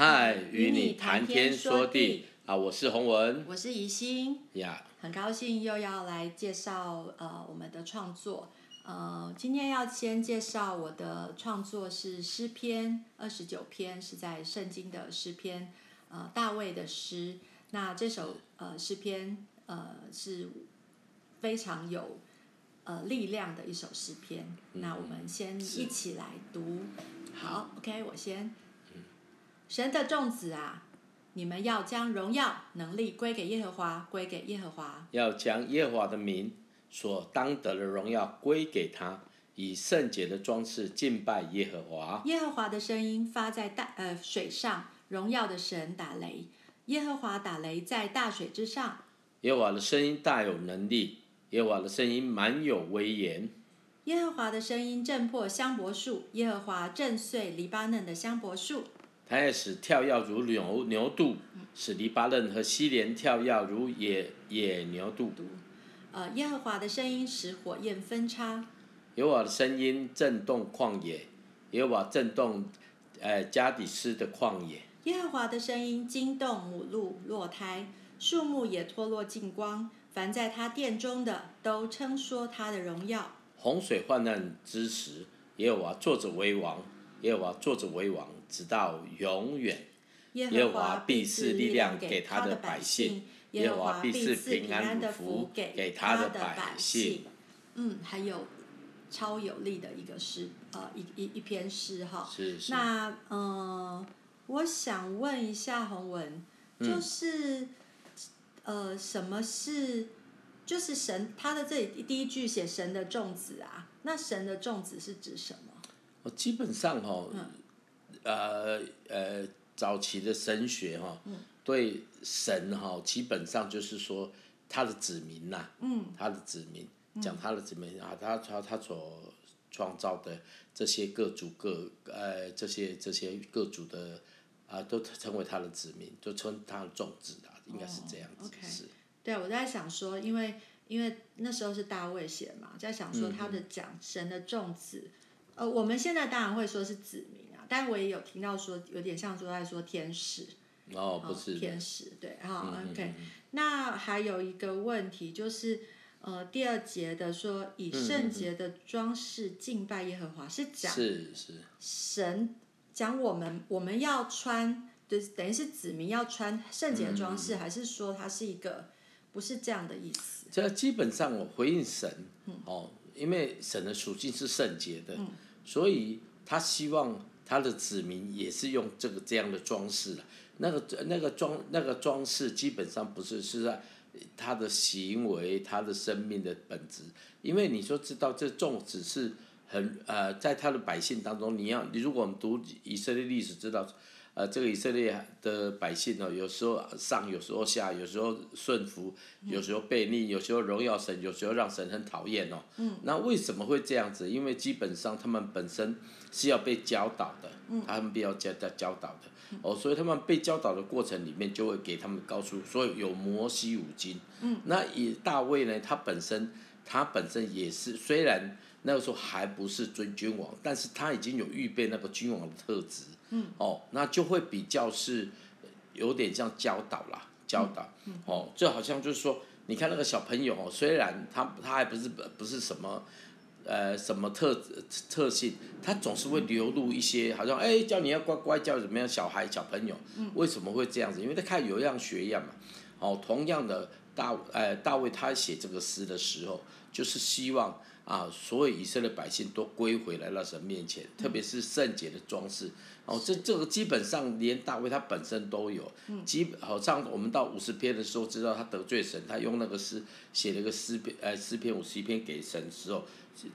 嗨，与你谈天说地啊！我是洪文，我是宜心呀，yeah. 很高兴又要来介绍呃我们的创作。呃，今天要先介绍我的创作是诗篇二十九篇，是在圣经的诗篇，呃，大卫的诗。那这首呃诗篇呃是非常有呃力量的一首诗篇。嗯、那我们先一起来读。好，OK，我先。神的众子啊，你们要将荣耀、能力归给耶和华，归给耶和华。要将耶和华的名所当得的荣耀归给他，以圣洁的装饰敬拜耶和华。耶和华的声音发在大呃水上，荣耀的神打雷。耶和华打雷在大水之上。耶和华的声音大有能力，耶和华的声音满有威严。耶和华的声音震破香柏树，耶和华震碎黎巴嫩的香柏树。他也使跳跃如牛牛肚，使黎巴嫩和西莲跳跃如野野牛肚。呃，耶和华的声音使火焰分叉。耶和华的声音震动旷野，耶和华震动，呃，加底斯的旷野。耶和华的声音惊动母鹿落胎，树木也脱落净光。凡在他殿中的，都称说他的荣耀。洪水泛滥之时，耶和华坐着为王，耶和华坐着为王。直到永远，耶和华必赐力量给他的百姓，耶和华必赐平安的福给他的百姓。嗯，还有超有力的一个诗，呃，一一一篇诗哈。是是。那嗯、呃，我想问一下洪文，就是、嗯、呃，什么是就是神？他的这里第一句写神的众子啊，那神的众子是指什么？我基本上哈、呃呃，早期的神学哈、对神哈、哦，基本上就是说他的子民呐、啊嗯，他的子民，讲他的子民啊，他他他所创造的这些各族各呃这些这些各族的啊，都称为他的子民，就称他的众子啊，应该是这样子。哦、是。对，我在想说，因为因为那时候是大卫写嘛，在想说他的讲神的众子、嗯，呃，我们现在当然会说是子民啊。但我也有听到说，有点像说在说天使，哦，不是天使，对，好、嗯、，OK。那还有一个问题就是，呃，第二节的说以圣洁的装饰敬拜耶和华、嗯，是讲是是神讲我们我们要穿，就是，等于是子民要穿圣洁的装饰、嗯，还是说它是一个不是这样的意思？这基本上我回应神，哦，因为神的属性是圣洁的、嗯，所以他希望。他的子民也是用这个这样的装饰，那个那个装那个装饰基本上不是是在他的行为、他的生命的本质，因为你说知道这种子是很呃，在他的百姓当中，你要你如果我们读以色列历史知道。呃，这个以色列的百姓呢，有时候上，有时候下，有时候顺服，有时候悖逆，有时候荣耀神，有时候让神很讨厌哦。嗯。那为什么会这样子？因为基本上他们本身是要被教导的，嗯、他们必要教教教导的、嗯。哦，所以他们被教导的过程里面，就会给他们告诉，所以有摩西五经。嗯。那以大卫呢，他本身他本身也是，虽然那个时候还不是尊君王，但是他已经有预备那个君王的特质。嗯，哦，那就会比较是有点像教导啦，教导，嗯嗯、哦，就好像就是说，你看那个小朋友哦，虽然他他还不是不是什么，呃，什么特特性，他总是会流露一些，好像哎，叫你要乖乖，叫怎么样，小孩小朋友，为什么会这样子？因为他看有样学样嘛，哦，同样的大，呃，大卫他写这个诗的时候，就是希望。啊，所有以色列百姓都归回来到神面前，特别是圣洁的装饰。哦，这这个基本上连大卫他本身都有。基好像我们到五十篇的时候，知道他得罪神，他用那个诗写了个诗篇，呃，诗篇五十一篇给神的时候，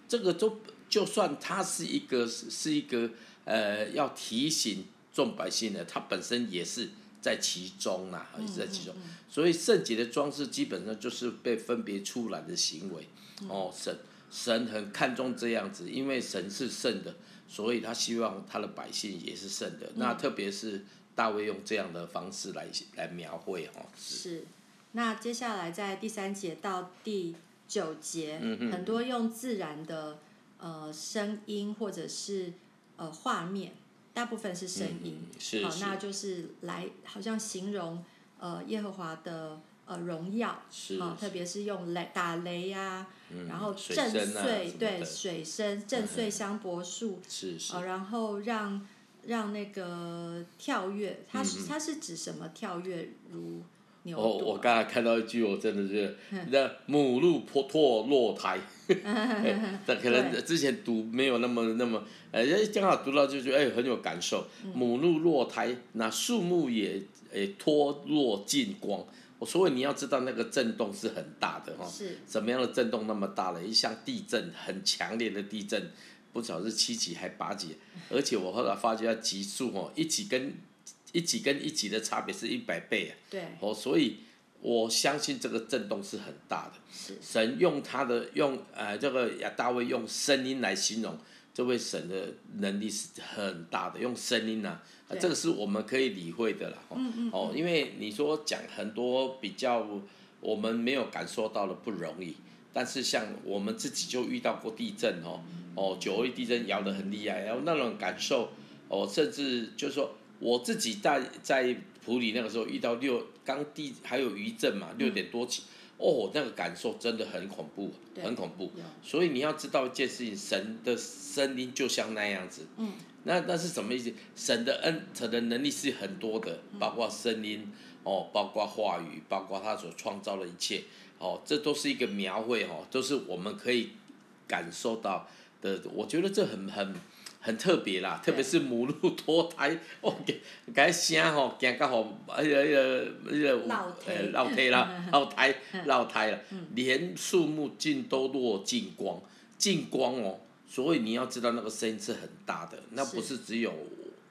这个都就算他是一个是一个呃要提醒众百姓的，他本身也是在其中呐，也是在其中。所以圣洁的装饰基本上就是被分别出来的行为。哦，神。神很看重这样子，因为神是圣的，所以他希望他的百姓也是圣的。嗯、那特别是大卫用这样的方式来来描绘哦。是，那接下来在第三节到第九节，嗯、很多用自然的呃声音或者是呃画面，大部分是声音，嗯、是好，那就是来好像形容呃耶和华的呃荣耀，是好，特别是用雷打雷呀、啊嗯，然后震碎，啊、对水声震碎香柏树，是是，呃，然后让让那个跳跃，它是、嗯、它是指什么跳跃如？哦，我刚才看到一句，我真的是那母鹿破脱落胎，但可能之前读没有那么那么，呃，刚好读到就觉得哎很有感受。母鹿落胎，那树木也诶脱落尽光。所以你要知道那个震动是很大的哈，是，什么样的震动那么大了？一像地震很强烈的地震，不晓得是七级还八级，而且我后来发觉级数哦，一级跟。一级跟一级的差别是一百倍啊！对，哦，所以我相信这个震动是很大的。是。神用他的用呃这个亚大卫用声音来形容这位神的能力是很大的，用声音呐、啊，啊，这个是我们可以理会的了。嗯嗯。哦，因为你说讲很多比较我们没有感受到的不容易，但是像我们自己就遇到过地震哦，哦，九二地震摇得很厉害，然后那种感受哦，甚至就是说。我自己在在普里那个时候遇到六刚地还有余震嘛，六点多起，哦，那个感受真的很恐怖，很恐怖。所以你要知道一件事情，神的声音就像那样子。嗯。那那是什么意思？神的恩，神的能力是很多的，包括声音，哦，包括话语，包括他所创造的一切，哦，这都是一个描绘，哦，都是我们可以感受到的。我觉得这很很。很特别啦，特别是母鹿脱胎，哦，个声吼，惊到吼，那个那个那个，呃，落胎啦，落胎，落胎了，连树木尽都落尽光，尽光哦，所以你要知道那个声音是很大的，那不是只有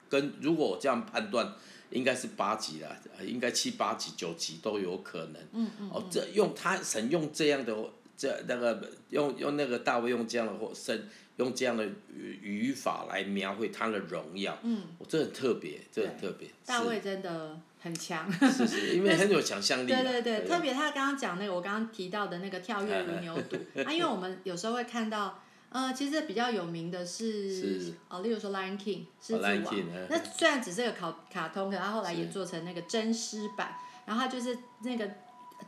跟，如果我这样判断，应该是八级了，应该七八级、九级都有可能。嗯嗯。哦，这用他神用这样的这那个用用那个大卫用这样的声。用这样的语语法来描绘他的荣耀，嗯，我这很特别，这很特别。大卫真的很强，是是，因为很有想象力。对对对，特别他刚刚讲那个，我刚刚提到的那个跳跃如牛犊 啊，因为我们有时候会看到，呃，其实比较有名的是，哦，例如说《Lion King》狮子王，那虽然只是个卡卡通，可他后来也做成那个真狮版，然后他就是那个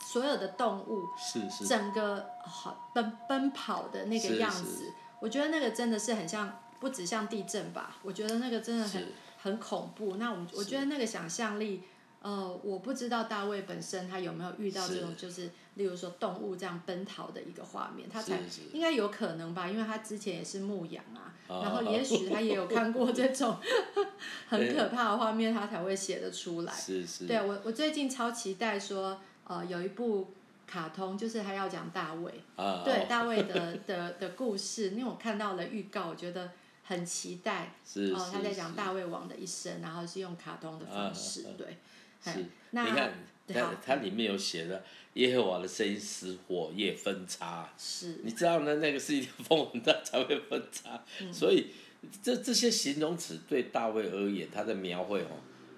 所有的动物，是是，整个好奔奔跑的那个样子。我觉得那个真的是很像，不止像地震吧。我觉得那个真的很很恐怖。那我我觉得那个想象力，呃，我不知道大卫本身他有没有遇到这种，就是例如说动物这样奔逃的一个画面，他才应该有可能吧，因为他之前也是牧羊啊，然后也许他也有看过这种 很可怕的画面，他才会写得出来。是是。对我我最近超期待说，呃，有一部。卡通就是他要讲大卫，啊、对、哦、大卫的 的的故事，因为我看到了预告，我觉得很期待。是哦，他在讲大卫王的一生，然后是用卡通的方式，啊、对。是。那你看，它它里面有写的耶和华的声音使火焰分叉。是。你知道呢？那个是一条风，它才会分叉。嗯、所以这这些形容词对大卫而言，他的描绘哦。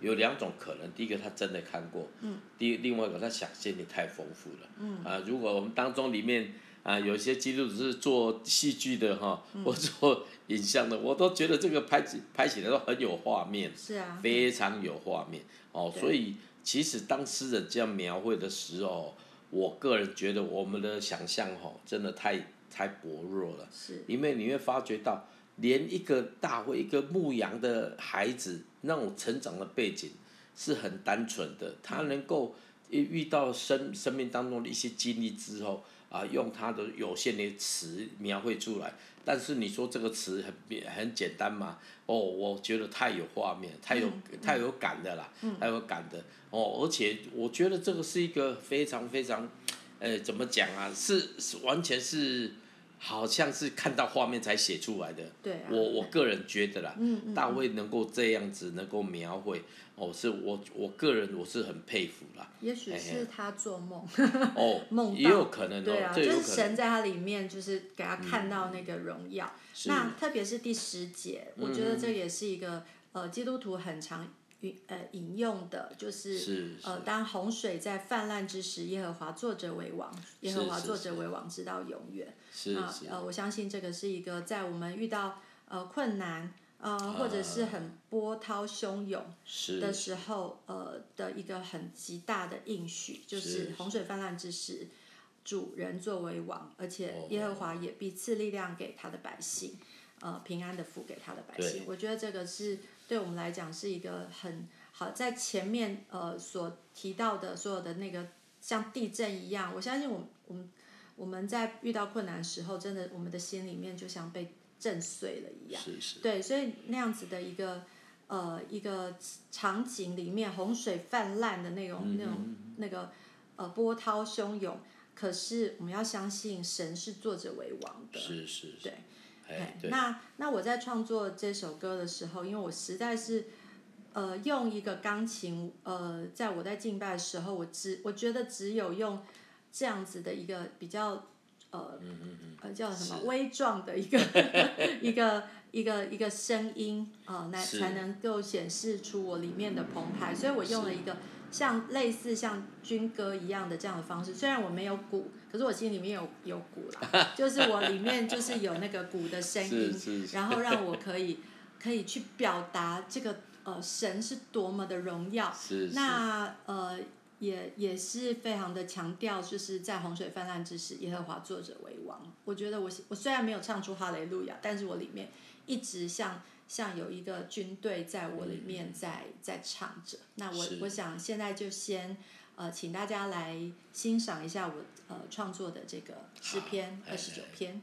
有两种可能，第一个他真的看过，嗯，第另外一个他想象力太丰富了，嗯。啊，如果我们当中里面啊有些基督徒是做戏剧的哈，或做影像的，我都觉得这个拍起拍起来都很有画面，是啊，非常有画面。哦，所以其实当诗人这样描绘的时候，我个人觉得我们的想象哈真的太太薄弱了，是，因为你会发觉到。连一个大卫，一个牧羊的孩子，那我成长的背景是很单纯的。他能够遇遇到生生命当中的一些经历之后，啊，用他的有限的词描绘出来。但是你说这个词很很简单嘛？哦，我觉得太有画面，太有太有感的啦，太有感的。哦，而且我觉得这个是一个非常非常，呃，怎么讲啊？是是完全是。好像是看到画面才写出来的，对啊、我我个人觉得啦，嗯嗯、大卫能够这样子能够描绘，哦，是我我个人我是很佩服啦。也许是他做梦，哦，梦也有可能，对啊，就是神在他里面就是给他看到那个荣耀。嗯、那特别是第十节，我觉得这也是一个呃基督徒很常。引呃引用的就是，呃当洪水在泛滥之时，耶和华作者为王，耶和华作者为王直到永远。是是。呃，我相信这个是一个在我们遇到呃困难呃，或者是很波涛汹涌的。时候，是呃的一个很极大的应许，就是洪水泛滥之时，主人作为王，而且耶和华也必赐力量给他的百姓，呃，平安的福给他的百姓。我觉得这个是对我们来讲是一个很好，在前面呃所提到的所有的那个像地震一样，我相信我我们我们在遇到困难的时候，真的我们的心里面就像被。震碎了一样，是是对，所以那样子的一个呃一个场景里面，洪水泛滥的那种、嗯、那种那个呃波涛汹涌，可是我们要相信神是作者为王的，是是，是对，那那我在创作这首歌的时候，因为我实在是呃用一个钢琴呃，在我在敬拜的时候，我只我觉得只有用这样子的一个比较。呃，呃，叫什么微壮的一个 一个一个一个声音啊，来、呃、才能够显示出我里面的澎湃。所以我用了一个像类似像军歌一样的这样的方式。虽然我没有鼓，可是我心里面有有鼓啦，就是我里面就是有那个鼓的声音，然后让我可以可以去表达这个呃神是多么的荣耀。是是那呃。也也是非常的强调，就是在洪水泛滥之时，耶和华作者为王。我觉得我我虽然没有唱出哈雷路亚，但是我里面一直像像有一个军队在我里面在、嗯、在唱着。那我我想现在就先呃请大家来欣赏一下我呃创作的这个诗篇二十九篇。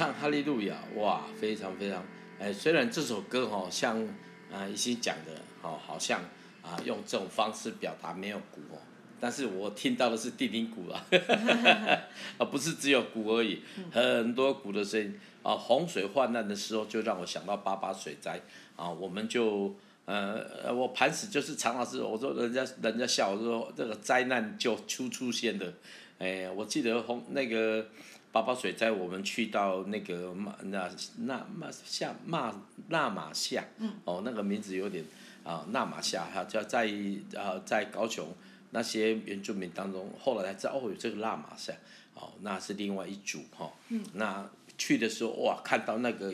唱哈利路亚，哇，非常非常，哎，虽然这首歌哈，像啊一些讲的，哦，好像啊用这种方式表达没有鼓哦，但是我听到的是定音鼓啊，啊不是只有鼓而已，很多鼓的声音啊。洪水泛滥的时候，就让我想到八八水灾啊，我们就呃，我盘死就是常老师，我说人家人家笑我说这个灾难就出出现的，哎，我记得洪那个。八宝水灾，我们去到那个马那那马夏马那玛夏，哦，那个名字有点啊，那玛夏哈，叫在啊在高雄那些原住民当中，后来才知道哦，有这个那玛夏，哦，那是另外一组哈。哦嗯、那去的时候哇，看到那个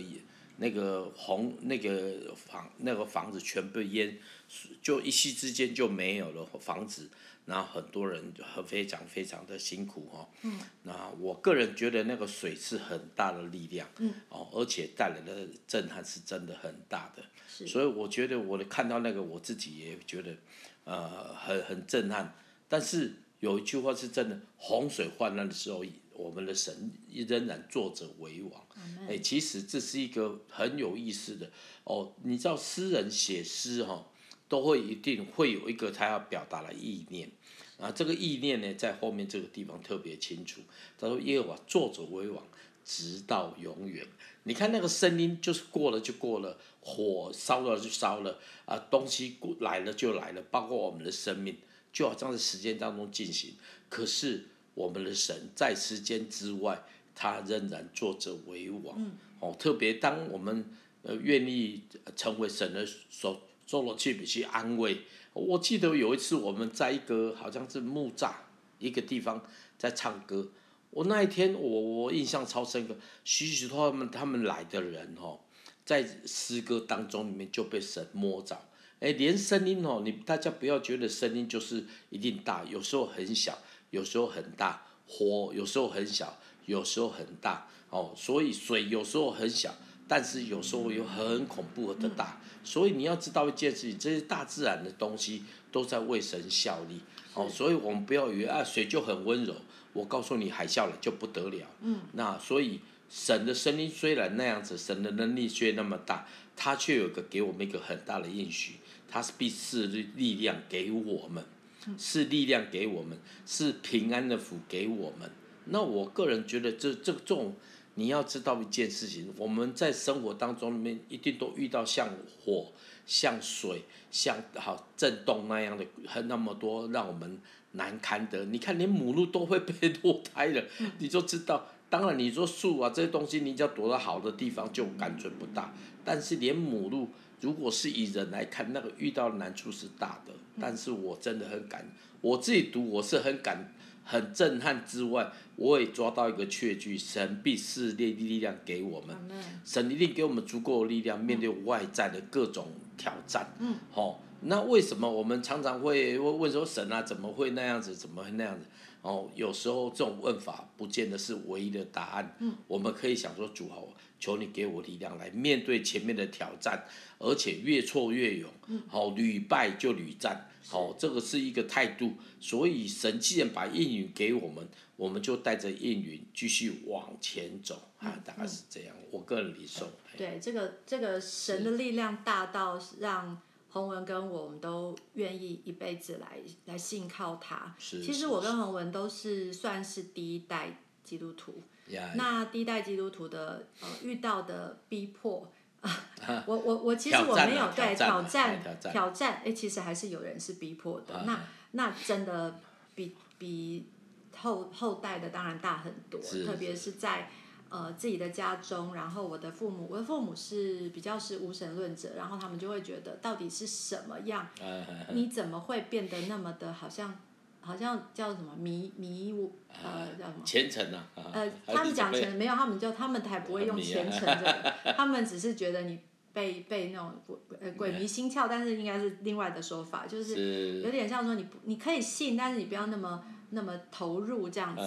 那个红那个房那个房子全被淹，就一夕之间就没有了房子。那很多人很非常非常的辛苦哈，嗯，那我个人觉得那个水是很大的力量，嗯，哦，而且带来的震撼是真的很大的，所以我觉得我看到那个我自己也觉得，呃，很很震撼。但是有一句话是真的，洪水泛滥的时候，我们的神仍然坐着为王。哎、欸，其实这是一个很有意思的哦。你知道诗人写诗哈，都会一定会有一个他要表达的意念啊。这个意念呢，在后面这个地方特别清楚。他说：“耶和华坐着为王，直到永远。”你看那个声音，就是过了就过了，火烧了就烧了啊，东西过来了就来了，包括我们的生命，就好像在时间当中进行。可是我们的神在时间之外，他仍然坐着为王。嗯、哦，特别当我们呃愿意成为神的手，做了去去安慰。我记得有一次我们在一个好像是木栅一个地方在唱歌。我那一天，我我印象超深刻，许许多他们他们来的人哦，在诗歌当中里面就被神摸着，哎，连声音哦，你大家不要觉得声音就是一定大，有时候很小，有时候很大，火有时候很小，有时候很大，哦，所以水有时候很小，但是有时候又很恐怖的大，所以你要知道一件事情，这些大自然的东西都在为神效力，哦，所以我们不要以为啊水就很温柔。我告诉你，海啸了就不得了。嗯，那所以神的声音虽然那样子，神的能力却那么大，他却有个给我们一个很大的应许，他是必赐力量给我们，是力量给我们，是平安的福给我们。那我个人觉得这，这这种你要知道一件事情，我们在生活当中里面一定都遇到像火、像水、像好震动那样的很那么多，让我们。难堪的，你看连母鹿都会被堕胎了，你就知道。当然你说树啊这些东西，你只要躲到好的地方就感觉不大。但是连母鹿，如果是以人来看，那个遇到的难处是大的。但是我真的很感，我自己读我是很感很震撼之外，我也抓到一个确据：神必赐力力量给我们，神一定给我们足够的力量面对外在的各种挑战。嗯，好。那为什么我们常常会问说神啊，怎么会那样子？怎么会那样子？哦，有时候这种问法不见得是唯一的答案。嗯，我们可以想说，主啊，求你给我力量来面对前面的挑战，而且越挫越勇。嗯，好，屡败就屡战。好，这个是一个态度。所以神既然把应允给我们，我们就带着应允继续往前走。啊，大概是这样。我个人理受。对，这个这个神的力量大到让。洪文跟我们都愿意一辈子来来信靠他。其实我跟洪文都是算是第一代基督徒。那第一代基督徒的呃遇到的逼迫，我我我其实我没有对挑战挑战，哎，其实还是有人是逼迫的。那那真的比比后后代的当然大很多，特别是在。呃，自己的家中，然后我的父母，我的父母是比较是无神论者，然后他们就会觉得，到底是什么样？你怎么会变得那么的，好像，好像叫什么迷迷呃叫什么？虔诚啊。呃，他们讲虔没有，他们就他们才不会用虔诚这个，他们只是觉得你被被那种鬼鬼迷心窍，但是应该是另外的说法，就是有点像说你不你可以信，但是你不要那么。那么投入这样子，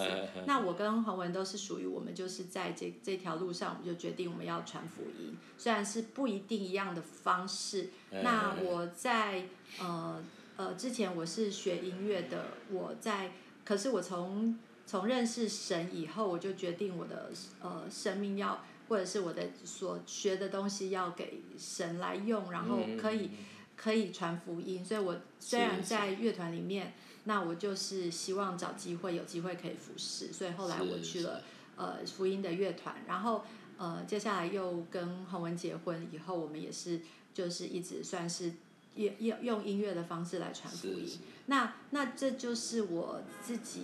那我跟洪文都是属于我们，就是在这这条路上，我们就决定我们要传福音，虽然是不一定一样的方式。那我在呃呃之前我是学音乐的，我在，可是我从从认识神以后，我就决定我的呃生命要，或者是我的所学的东西要给神来用，然后可以可以传福音。所以我虽然在乐团里面。那我就是希望找机会，有机会可以服侍，所以后来我去了呃福音的乐团，然后呃接下来又跟洪文结婚以后，我们也是就是一直算是用用用音乐的方式来传福音。那那这就是我自己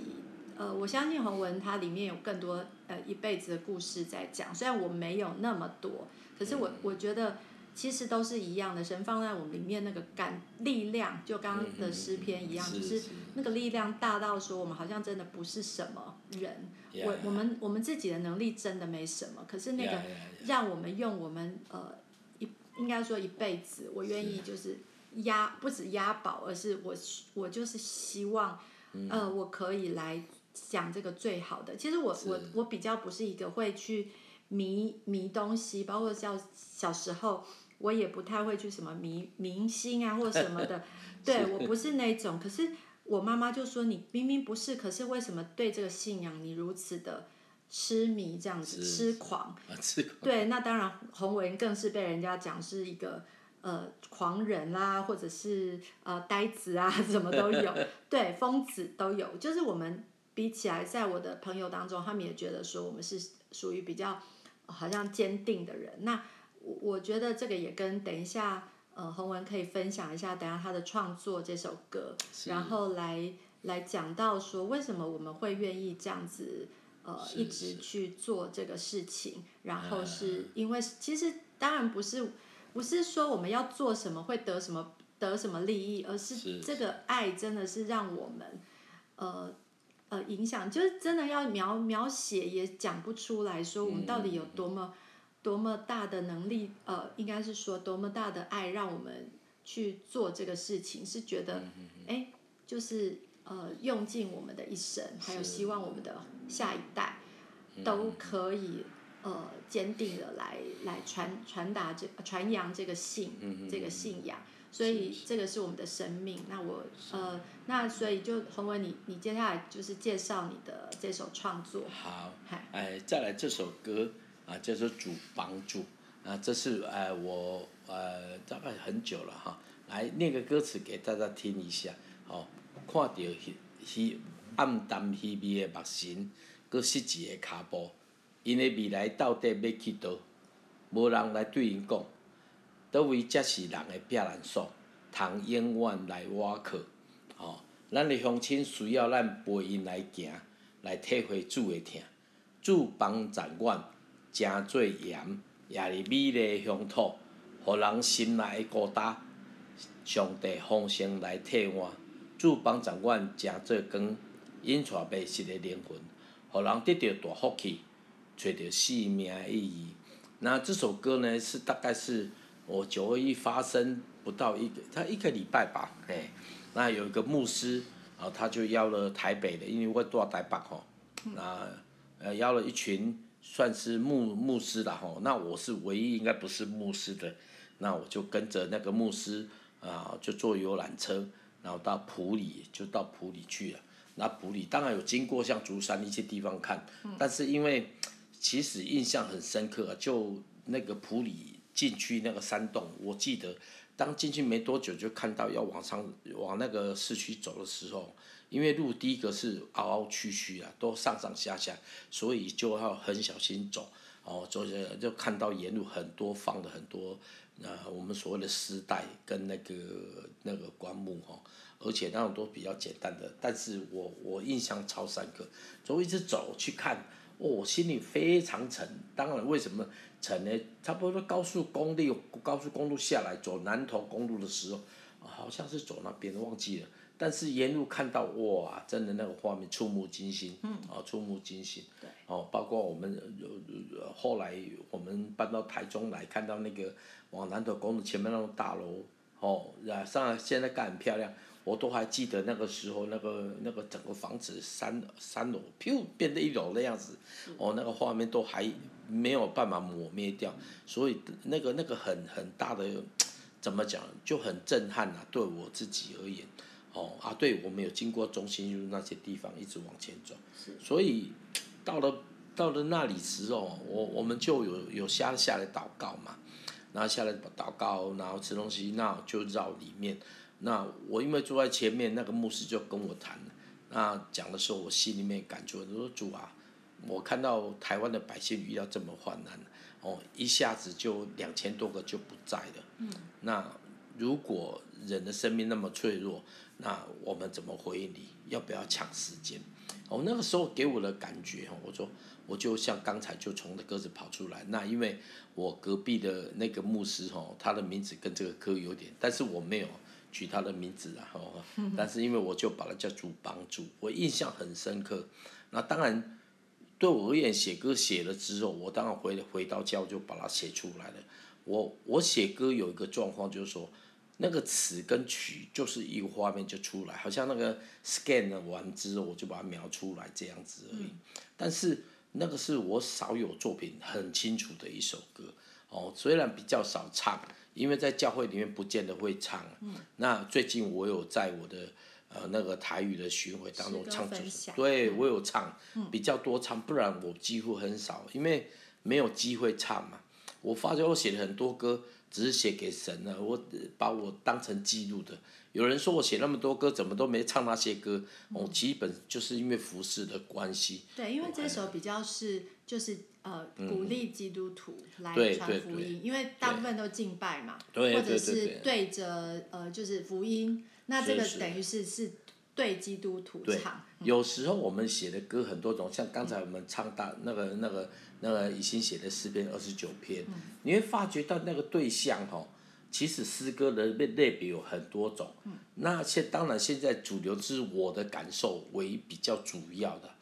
呃我相信洪文他里面有更多呃一辈子的故事在讲，虽然我没有那么多，可是我我觉得。其实都是一样的，神放在我们里面那个感力量，就刚刚的诗篇一样，就、嗯、是，是那个力量大到说，我们好像真的不是什么人，我.我们我们自己的能力真的没什么，可是那个让我们用我们呃一应该说一辈子，我愿意就是押不止押宝，而是我我就是希望呃我可以来讲这个最好的。其实我我我比较不是一个会去迷迷东西，包括像小时候。我也不太会去什么迷明星啊或什么的，对我不是那种。可是我妈妈就说，你明明不是，可是为什么对这个信仰你如此的痴迷这样子，痴狂。啊，痴狂。对，那当然洪文更是被人家讲是一个呃狂人啦，或者是呃呆子啊，什么都有。对，疯子都有。就是我们比起来，在我的朋友当中，他们也觉得说我们是属于比较好像坚定的人。那我我觉得这个也跟等一下呃洪文可以分享一下，等下他的创作这首歌，然后来。来讲到说，为什么我们会愿意这样子，呃，一直去做这个事情，然后是因为其实当然不是，不是说我们要做什么会得什么得什么利益，而是这个爱真的是让我们，呃呃影响，就是真的要描描写也讲不出来说我们到底有多么多么大的能力，呃，应该是说多么大的爱让我们去做这个事情，是觉得哎，就是。呃，用尽我们的一生，还有希望我们的下一代都可以呃坚定的来来传传达这传扬这个信、嗯、这个信仰，所以这个是我们的生命。那我呃那所以就洪文你你接下来就是介绍你的这首创作。好，哎，再来这首歌啊，叫做主帮助啊，这是哎我呃大概很久了哈，来念个歌词给大家听一下，好。看到迄迄暗淡稀微的目神，阁失志的脚步，因的未来到底要去倒？无人来对因讲，倒位才是人的避难所，通永远来倚靠。吼、哦，咱的乡亲需要咱陪因来行，来体会主的疼。主帮助阮，诚做盐，也是美丽的乡土，互人心内的孤单。上帝丰盛来替换。主帮助阮诚做光，引带迷失的灵魂，互人得到大福气，找到生命的意义。那这首歌呢，是大概是我九二一发生不到一个，他一个礼拜吧，哎，那有一个牧师，然后他就邀了台北的，因为我住台北吼，那邀了一群算是牧牧师的吼，那我是唯一应该不是牧师的，那我就跟着那个牧师啊，就坐游览车。然后到埔里，就到埔里去了。那埔里当然有经过像竹山一些地方看，但是因为其实印象很深刻，就那个普里进去那个山洞，我记得当进去没多久就看到要往上往那个市区走的时候，因为路第一个是凹凹曲曲啊，都上上下下，所以就要很小心走。哦，走着就看到沿路很多放的很多。呃，我们所谓的丝带跟那个那个棺木哈，而且那种都比较简单的，但是我我印象超深刻，所以一直走去看，哦，我心里非常沉。当然，为什么沉呢？差不多高速公路高速公路下来走南投公路的时候，好像是走那边忘记了。但是沿路看到哇，真的那个画面触目惊心，嗯，啊，触目惊心，对，哦，包括我们后来我们搬到台中来看到那个往南投公路前面那种大楼，哦，然上现在盖很漂亮，我都还记得那个时候那个那个整个房子三三楼，噗变得一楼的样子，哦，那个画面都还没有办法抹灭掉，所以那个那个很很大的，怎么讲就很震撼呐，对我自己而言。哦啊，对，我们有经过中心路那些地方，一直往前走，所以到了到了那里时候，我我们就有有下下来祷告嘛，然后下来祷告，然后吃东西，那就绕里面。那我因为坐在前面，那个牧师就跟我谈，那讲的时候，我心里面感觉，我说主啊，我看到台湾的百姓遇到这么患难，哦，一下子就两千多个就不在了。嗯，那如果人的生命那么脆弱，那我们怎么回应你？要不要抢时间？哦，那个时候给我的感觉，我说我就像刚才就从那鸽子跑出来。那因为我隔壁的那个牧师哦，他的名字跟这个歌有点，但是我没有取他的名字然后。但是因为我就把它叫主帮助，我印象很深刻。那当然对我而言，写歌写了之后，我当然回回到家我就把它写出来了。我我写歌有一个状况就是说。那个词跟曲就是一个画面就出来，好像那个 scan 完之后我就把它描出来这样子而已。但是那个是我少有作品很清楚的一首歌哦，虽然比较少唱，因为在教会里面不见得会唱。那最近我有在我的呃那个台语的巡回当中唱对我有唱，比较多唱，不然我几乎很少，因为没有机会唱嘛。我发觉我写了很多歌，只是写给神了，我把我当成记录的。有人说我写那么多歌，怎么都没唱那些歌？我、嗯、基本就是因为服饰的关系。对，因为这首比较是就是呃鼓励基督徒来传福音，因为大部分都敬拜嘛，或者是对。着呃就是福音，那这个等于是是对基督徒唱。有时候我们写的歌很多种，像刚才我们唱大那个那个那个以心写的诗篇二十九篇，嗯、你会发觉到那个对象哈。其实诗歌的类类别有很多种，那现当然现在主流是我的感受为比较主要的，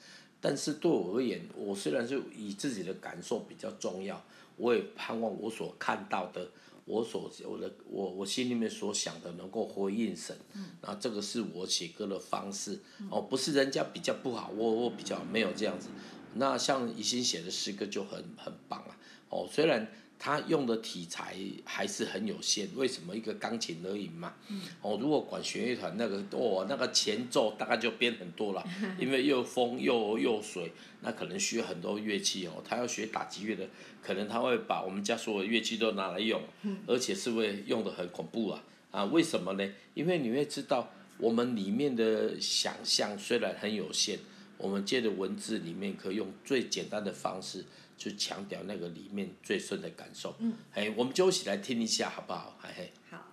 但是对我而言，我虽然是以自己的感受比较重要，我也盼望我所看到的，我所我的我我心里面所想的能够回应神，那这个是我写歌的方式，哦，不是人家比较不好，我我比较没有这样子，那像以心写的诗歌就很很棒啊，哦，虽然。他用的题材还是很有限，为什么一个钢琴而已嘛？嗯、哦，如果管弦乐团那个哦，那个前奏大概就编很多了，因为又风又又水，那可能需要很多乐器哦。他要学打击乐的，可能他会把我们家所有乐器都拿来用，而且是会用得很恐怖啊啊！为什么呢？因为你会知道，我们里面的想象虽然很有限，我们借的文字里面可以用最简单的方式。就强调那个里面最深的感受，嗯，哎，我们就一起来听一下，好不好？嘿嘿。好。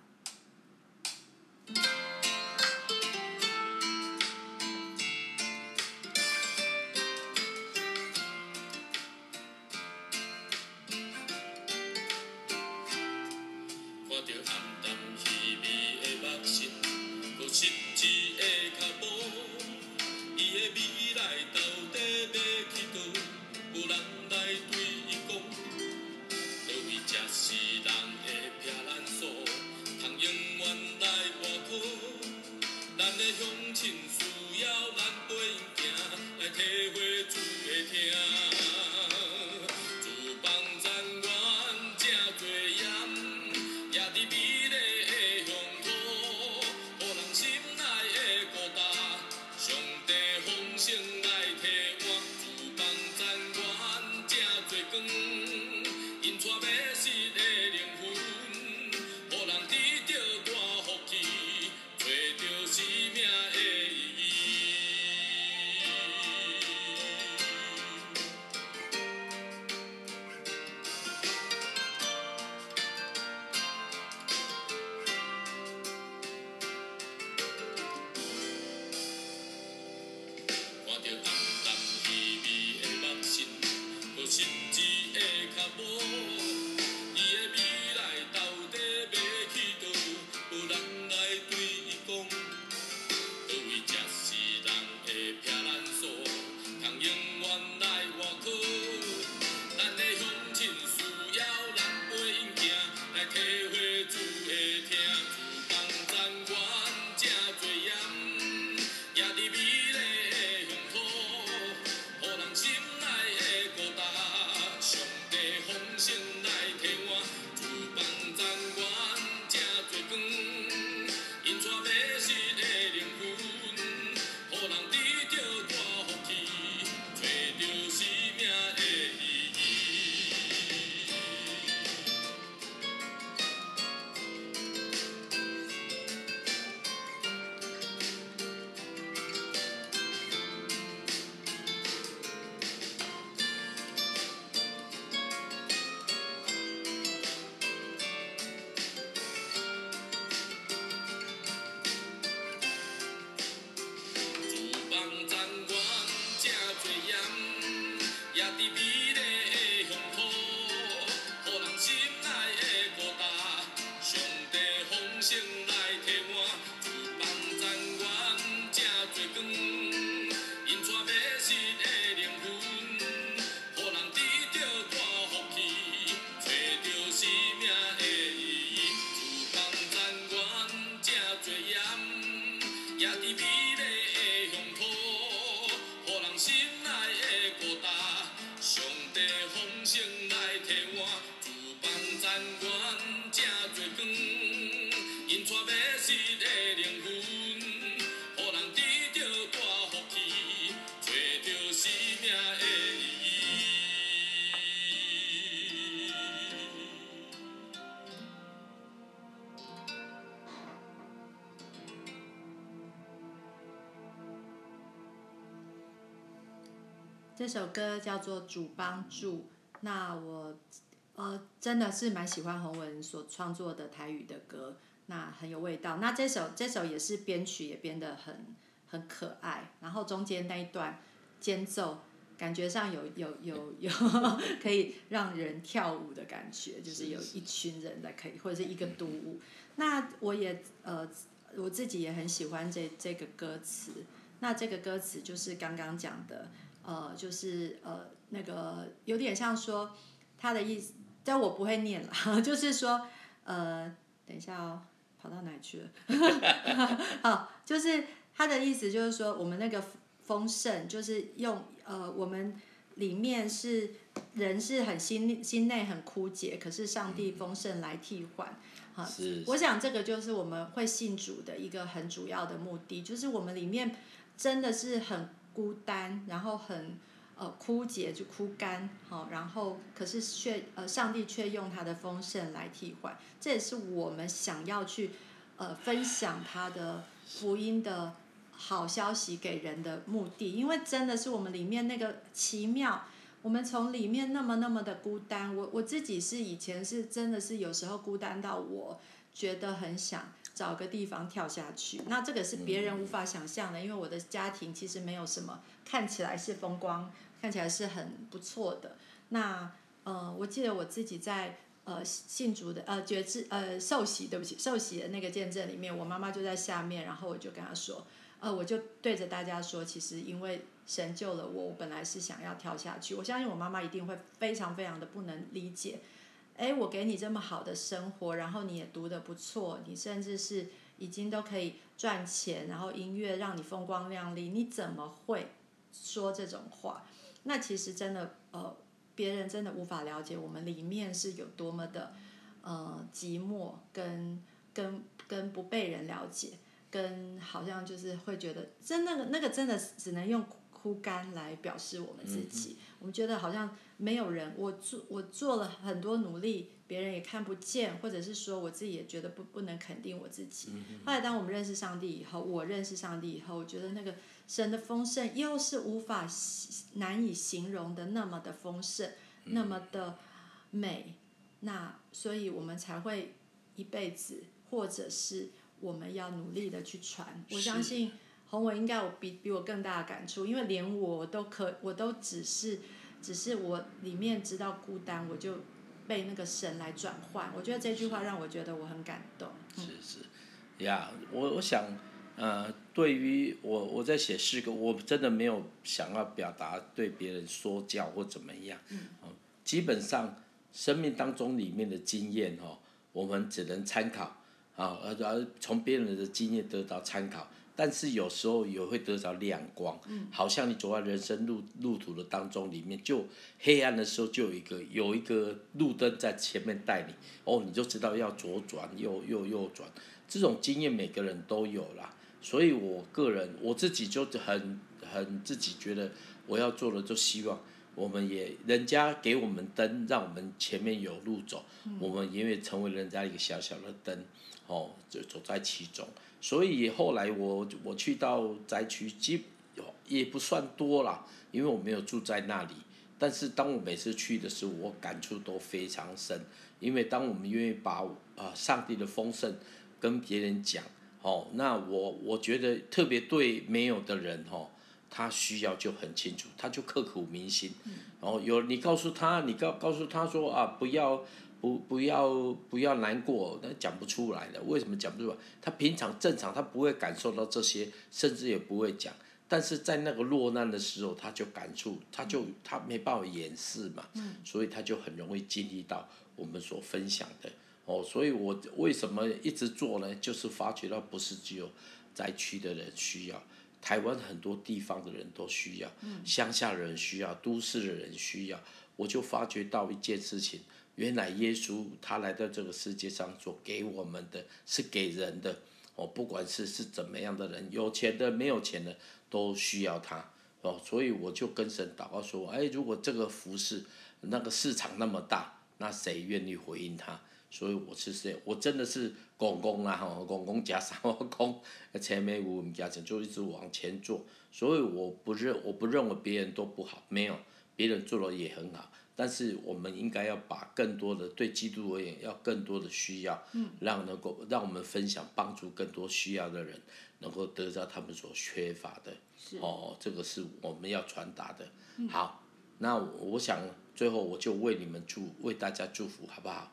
这首歌叫做《主帮助》。那我呃真的是蛮喜欢洪文所创作的台语的歌，那很有味道。那这首这首也是编曲也编得很很可爱，然后中间那一段间奏。感觉上有有有有 可以让人跳舞的感觉，就是有一群人在可以，或者是一个独舞。那我也呃我自己也很喜欢这这个歌词。那这个歌词就是刚刚讲的，呃，就是呃那个有点像说他的意思，但我不会念了，就是说呃等一下哦，跑到哪去了？好，就是他的意思就是说我们那个。丰盛就是用呃，我们里面是人是很心心内很枯竭，可是上帝丰盛来替换，好，我想这个就是我们会信主的一个很主要的目的，就是我们里面真的是很孤单，然后很呃枯竭就枯干，好，然后可是却呃上帝却用他的丰盛来替换，这也是我们想要去呃分享他的福音的。好消息给人的目的，因为真的是我们里面那个奇妙，我们从里面那么那么的孤单。我我自己是以前是真的是有时候孤单到我觉得很想找个地方跳下去。那这个是别人无法想象的，因为我的家庭其实没有什么看起来是风光，看起来是很不错的。那呃，我记得我自己在呃信主的呃觉知呃受洗，对不起，受洗的那个见证里面，我妈妈就在下面，然后我就跟她说。呃，我就对着大家说，其实因为神救了我，我本来是想要跳下去。我相信我妈妈一定会非常非常的不能理解。哎，我给你这么好的生活，然后你也读得不错，你甚至是已经都可以赚钱，然后音乐让你风光亮丽，你怎么会说这种话？那其实真的，呃，别人真的无法了解我们里面是有多么的呃寂寞跟跟跟不被人了解。跟好像就是会觉得，真那个那个真的只能用枯干来表示我们自己。嗯、我们觉得好像没有人，我做我做了很多努力，别人也看不见，或者是说我自己也觉得不不能肯定我自己。嗯、后来当我们认识上帝以后，我认识上帝以后，我觉得那个神的丰盛又是无法难以形容的那么的丰盛，嗯、那么的美。那所以我们才会一辈子，或者是。我们要努力的去传，我相信宏文应该有比比我更大的感触，因为连我都可，我都只是，只是我里面知道孤单，我就被那个神来转换。我觉得这句话让我觉得我很感动。是是，呀、嗯，我我想，呃，对于我我在写诗歌，我真的没有想要表达对别人说教或怎么样。嗯。基本上生命当中里面的经验哦，我们只能参考。啊，而而从别人的经验得到参考，但是有时候也会得着亮光，嗯、好像你走在人生路路途的当中里面，就黑暗的时候就有一个有一个路灯在前面带你，哦，你就知道要左转右右右转，这种经验每个人都有啦，所以我个人我自己就很很自己觉得我要做的就希望。我们也人家给我们灯，让我们前面有路走，嗯、我们也会成为人家一个小小的灯，哦，就走在其中。所以后来我我去到灾区，基也不算多啦，因为我没有住在那里。但是当我每次去的时候，我感触都非常深，因为当我们愿意把啊、呃、上帝的丰盛跟别人讲，哦，那我我觉得特别对没有的人哦。他需要就很清楚，他就刻骨铭心。然后有你告诉他，你告告诉他说啊，不要不不要不要难过，那讲不出来的。为什么讲不出来？他平常正常，他不会感受到这些，甚至也不会讲。但是在那个落难的时候，他就感触，他就他没办法掩饰嘛，所以他就很容易经历到我们所分享的。哦，所以我为什么一直做呢？就是发觉到不是只有灾区的人需要。台湾很多地方的人都需要，乡下人需要，都市的人需要。我就发觉到一件事情，原来耶稣他来到这个世界上所给我们的是给人的，哦，不管是是怎么样的人，有钱的没有钱的都需要他，哦，所以我就跟神祷告说，哎，如果这个服饰那个市场那么大，那谁愿意回应他？所以我是这样，我真的是公公啊，吼，公公加上我公，前面我们家讲就一直往前做，所以我不认我不认为别人都不好，没有，别人做的也很好，但是我们应该要把更多的对基督而言要更多的需要，让能够让我们分享帮助更多需要的人，能够得到他们所缺乏的，哦，这个是我们要传达的。好，那我想最后我就为你们祝为大家祝福，好不好？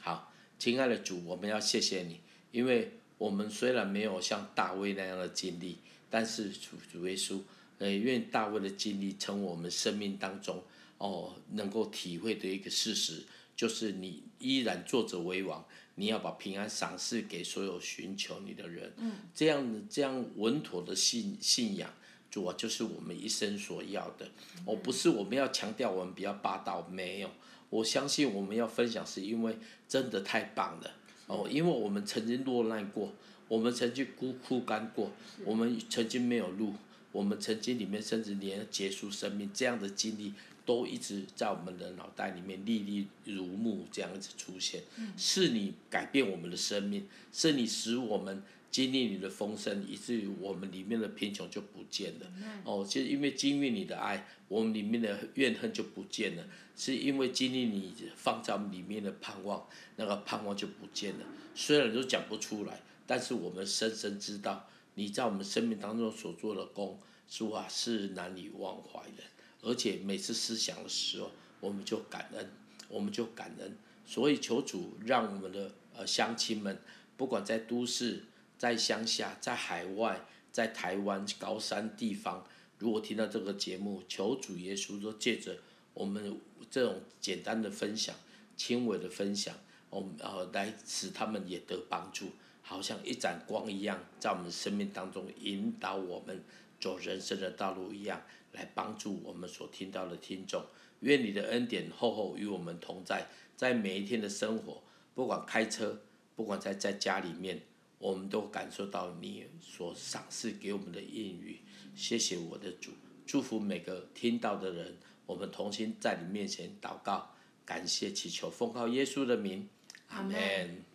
好，亲爱的主，我们要谢谢你，因为我们虽然没有像大卫那样的经历，但是主主耶稣，呃，愿大卫的经历成为我们生命当中哦能够体会的一个事实，就是你依然坐着为王，你要把平安赏赐给所有寻求你的人，嗯，这样这样稳妥的信信仰，主啊，就是我们一生所要的，哦，不是我们要强调我们比较霸道，没有。我相信我们要分享，是因为真的太棒了。哦！因为我们曾经落难过，我们曾经孤苦干过，我们曾经没有路，我们曾经里面甚至连结束生命这样的经历，都一直在我们的脑袋里面历历如目这样子出现。是你改变我们的生命，是你使我们。经历你的丰盛，以至于我们里面的贫穷就不见了。哦，就因为经历你的爱，我们里面的怨恨就不见了。是因为经历你放在我们里面的盼望，那个盼望就不见了。虽然都讲不出来，但是我们深深知道你在我们生命当中所做的工，主啊是难以忘怀的。而且每次思想的时候，我们就感恩，我们就感恩。所以求主让我们的呃乡亲们，不管在都市。在乡下，在海外，在台湾高山地方，如果听到这个节目，求主耶稣说，借着我们这种简单的分享、轻微的分享，我们呃来使他们也得帮助，好像一盏光一样，在我们生命当中引导我们走人生的道路一样，来帮助我们所听到的听众。愿你的恩典厚厚与我们同在，在每一天的生活，不管开车，不管在在家里面。我们都感受到你所赏赐给我们的应许，谢谢我的主，祝福每个听到的人。我们同心在你面前祷告，感谢祈求，奉靠耶稣的名，阿门。